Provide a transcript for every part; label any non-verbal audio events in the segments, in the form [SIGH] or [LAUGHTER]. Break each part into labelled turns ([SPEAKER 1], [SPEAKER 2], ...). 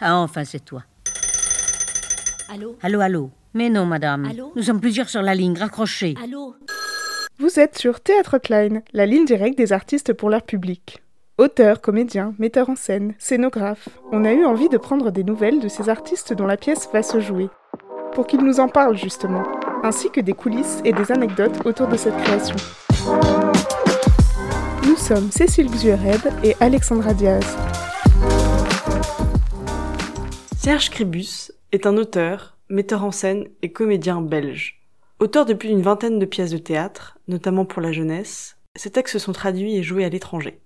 [SPEAKER 1] Ah, enfin, c'est toi.
[SPEAKER 2] Allô?
[SPEAKER 1] Allô, allô Mais non, madame.
[SPEAKER 2] Allô?
[SPEAKER 1] Nous sommes plusieurs sur la ligne, raccrochez.
[SPEAKER 2] Allô?
[SPEAKER 3] Vous êtes sur Théâtre Klein, la ligne directe des artistes pour leur public. Auteurs, comédiens, metteurs en scène, scénographes, on a eu envie de prendre des nouvelles de ces artistes dont la pièce va se jouer, pour qu'ils nous en parlent justement, ainsi que des coulisses et des anecdotes autour de cette création. Nous sommes Cécile Xuered et Alexandra Diaz.
[SPEAKER 4] Serge Cribus est un auteur, metteur en scène et comédien belge. Auteur de plus d'une vingtaine de pièces de théâtre, notamment pour la jeunesse, ses textes sont traduits et joués à l'étranger.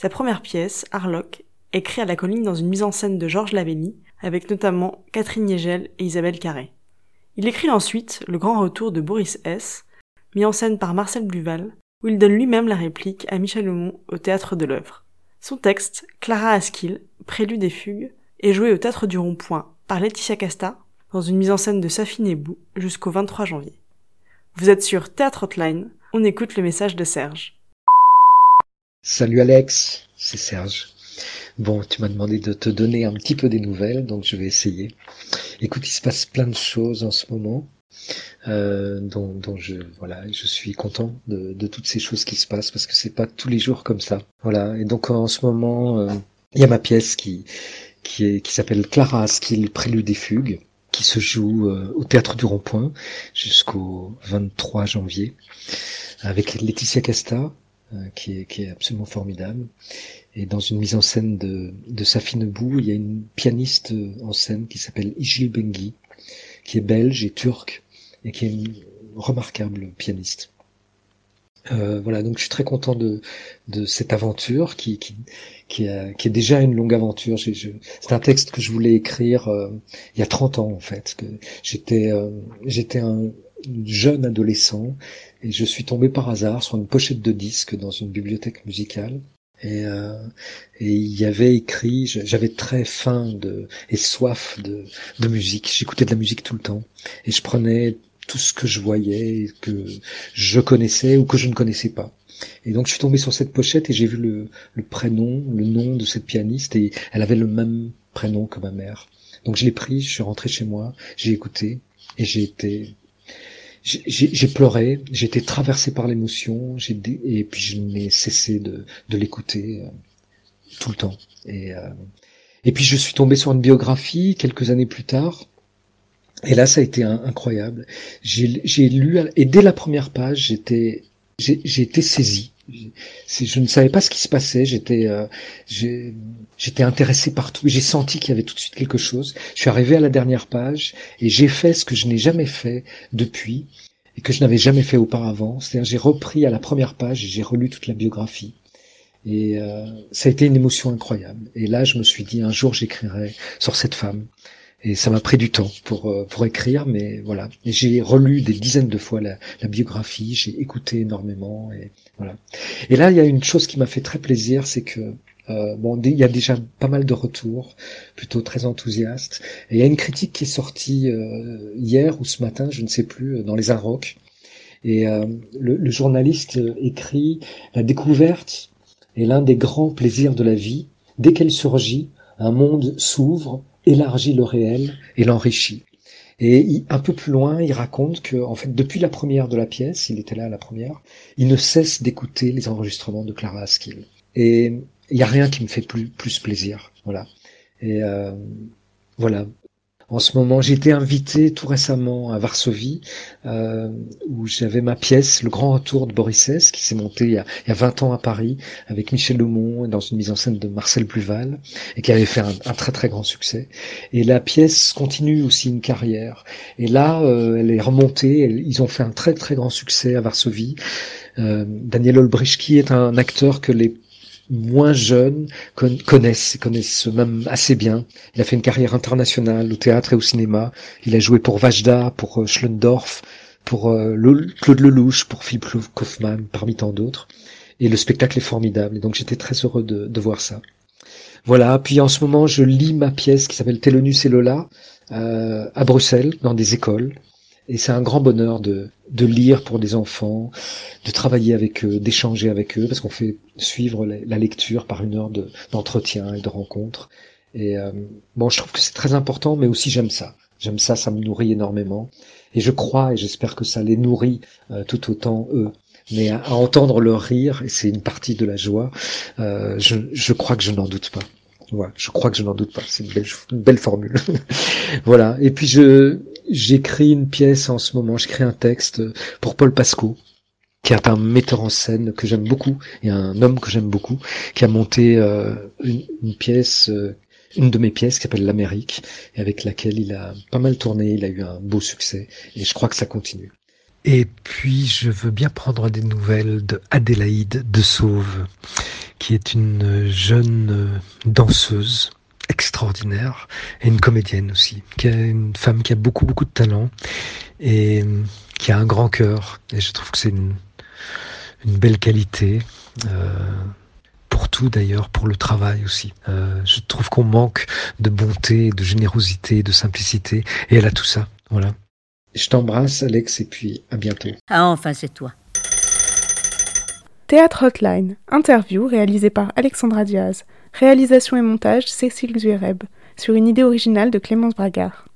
[SPEAKER 4] Sa première pièce, Harlock, est à la colline dans une mise en scène de Georges Lavelli, avec notamment Catherine Niegel et Isabelle Carré. Il écrit ensuite Le Grand Retour de Boris S., mis en scène par Marcel Bluval, où il donne lui-même la réplique à Michel Aumont au théâtre de l'œuvre. Son texte, Clara Askill, Prélude et Fugue, est joué au théâtre du Rond-Point par Laetitia Casta dans une mise en scène de Safine Bou jusqu'au 23 janvier. Vous êtes sur Théâtre Hotline, on écoute le message de Serge.
[SPEAKER 5] Salut Alex, c'est Serge. Bon, tu m'as demandé de te donner un petit peu des nouvelles, donc je vais essayer. Écoute, il se passe plein de choses en ce moment, euh, dont, dont, je voilà, je suis content de, de, toutes ces choses qui se passent parce que c'est pas tous les jours comme ça. Voilà, et donc en ce moment, euh, il y a ma pièce qui qui est qui s'appelle Clara Askill, Prélude et Fugue, qui se joue euh, au théâtre du Rond-Point jusqu'au 23 janvier avec Laetitia Casta euh, qui, est, absolument formidable. Et dans une mise en scène de, de Safine Bou, il y a une pianiste en scène qui s'appelle Ijil Bengi, qui est belge et turque, et qui est une remarquable pianiste. Euh, voilà, donc je suis très content de, de cette aventure qui, qui, qui, est déjà une longue aventure. C'est un texte que je voulais écrire euh, il y a 30 ans en fait. J'étais euh, j'étais un jeune adolescent et je suis tombé par hasard sur une pochette de disques dans une bibliothèque musicale. Et, et il y avait écrit, j'avais très faim de, et soif de, de musique. J'écoutais de la musique tout le temps et je prenais tout ce que je voyais, que je connaissais ou que je ne connaissais pas. Et donc je suis tombé sur cette pochette et j'ai vu le, prénom, le nom de cette pianiste et elle avait le même prénom que ma mère. Donc je l'ai pris, je suis rentré chez moi, j'ai écouté et j'ai été j'ai pleuré, j'ai été traversé par l'émotion, et puis je n'ai cessé de, de l'écouter euh, tout le temps. Et, euh, et puis je suis tombé sur une biographie quelques années plus tard, et là ça a été incroyable. J'ai lu, et dès la première page, j'étais j'ai été saisi. Je ne savais pas ce qui se passait. J'étais, euh, j'étais intéressé partout. J'ai senti qu'il y avait tout de suite quelque chose. Je suis arrivé à la dernière page et j'ai fait ce que je n'ai jamais fait depuis et que je n'avais jamais fait auparavant. C'est-à-dire, j'ai repris à la première page et j'ai relu toute la biographie. Et euh, ça a été une émotion incroyable. Et là, je me suis dit, un jour, j'écrirai sur cette femme. Et ça m'a pris du temps pour euh, pour écrire, mais voilà. J'ai relu des dizaines de fois la, la biographie, j'ai écouté énormément, et voilà. Et là, il y a une chose qui m'a fait très plaisir, c'est que euh, bon, il y a déjà pas mal de retours, plutôt très enthousiastes. Et il y a une critique qui est sortie euh, hier ou ce matin, je ne sais plus, dans les Arocs. Et euh, le, le, journaliste écrit la découverte est l'un des grands plaisirs de la vie. Dès qu'elle surgit, un monde s'ouvre élargit le réel et l'enrichit. Et un peu plus loin, il raconte que, en fait, depuis la première de la pièce, il était là à la première, il ne cesse d'écouter les enregistrements de Clara Askill. Et il n'y a rien qui me fait plus, plaisir. Voilà. Et euh, voilà en ce moment. J'ai été invité tout récemment à Varsovie, euh, où j'avais ma pièce, Le Grand Retour de Boris qui s'est monté il y, a, il y, a, 20 ans à Paris, avec Michel Lemont, dans une mise en scène de Marcel Pluval, et qui avait fait un, très très grand succès. Et la pièce continue aussi une carrière. Et là, euh, elle est remontée, ils ont fait un très très grand succès à Varsovie. Euh, Daniel Olbrychki est un acteur que les moins jeunes connaissent, connaissent même assez bien. Il a fait une carrière internationale au théâtre et au cinéma. Il a joué pour Vajda, pour euh, Schlendorf, pour euh, Claude Lelouch, pour Philippe Kaufmann, parmi tant d'autres. Et le spectacle est formidable. Et donc j'étais très heureux de, de, voir ça. Voilà. Puis en ce moment, je lis ma pièce qui s'appelle Télonus et Lola euh, à Bruxelles, dans des écoles. Et c'est un grand bonheur de, de lire pour des enfants, de travailler avec eux, d'échanger avec eux, parce qu'on fait suivre la lecture par une heure d'entretien et de rencontre. Et euh, bon, je trouve que c'est très important, mais aussi j'aime ça. J'aime ça, ça me nourrit énormément. Et je crois, et j'espère que ça les nourrit euh, tout autant eux. Mais à, entendre leur rire, et c'est une partie de la joie, euh, je, je crois que je n'en doute pas. Voilà, je crois que je n'en doute pas. C'est une belle, une belle formule. [LAUGHS] voilà. Et puis je j'écris une pièce en ce moment. J'écris un texte pour Paul Pasco, qui est un metteur en scène que j'aime beaucoup et un homme que j'aime beaucoup, qui a monté euh, une, pièce, euh, une de mes pièces qui s'appelle l'Amérique, et avec laquelle il a pas mal tourné. Il a eu un beau succès et je crois que ça continue. Et puis, je veux bien prendre des nouvelles de Adélaïde de Sauve, qui est une jeune danseuse extraordinaire et une comédienne aussi, qui est une femme qui a beaucoup beaucoup de talent et qui a un grand cœur. Et je trouve que c'est une, une, belle qualité. Euh, pour tout d'ailleurs, pour le travail aussi. Euh, je trouve qu'on manque de bonté, de générosité, de simplicité, et elle a tout ça. Voilà. Je t'embrasse, Alex, et puis à bientôt.
[SPEAKER 1] Ah, enfin, c'est toi.
[SPEAKER 3] Théâtre Hotline, interview réalisée par Alexandra Diaz. Réalisation et montage Cécile Zuereb, sur une idée originale de Clémence Bragard.